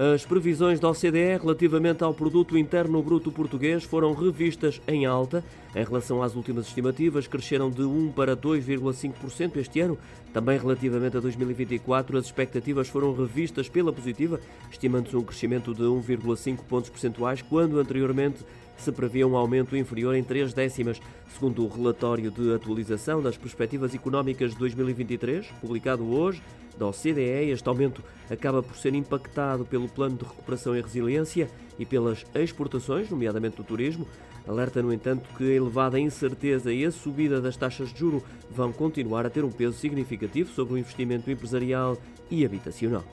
As previsões da OCDE relativamente ao produto interno bruto português foram revistas em alta. Em relação às últimas estimativas, cresceram de 1 para 2,5% este ano. Também relativamente a 2024, as expectativas foram revistas pela positiva, estimando-se um crescimento de 1,5 pontos percentuais, quando anteriormente se previa um aumento inferior em 3 décimas, segundo o relatório de atualização das perspectivas económicas de 2023, publicado hoje da OCDE. Este aumento acaba por ser impactado pelo plano de recuperação e resiliência e pelas exportações, nomeadamente do turismo. Alerta, no entanto, que a elevada incerteza e a subida das taxas de juro vão continuar a ter um peso significativo sobre o investimento empresarial e habitacional.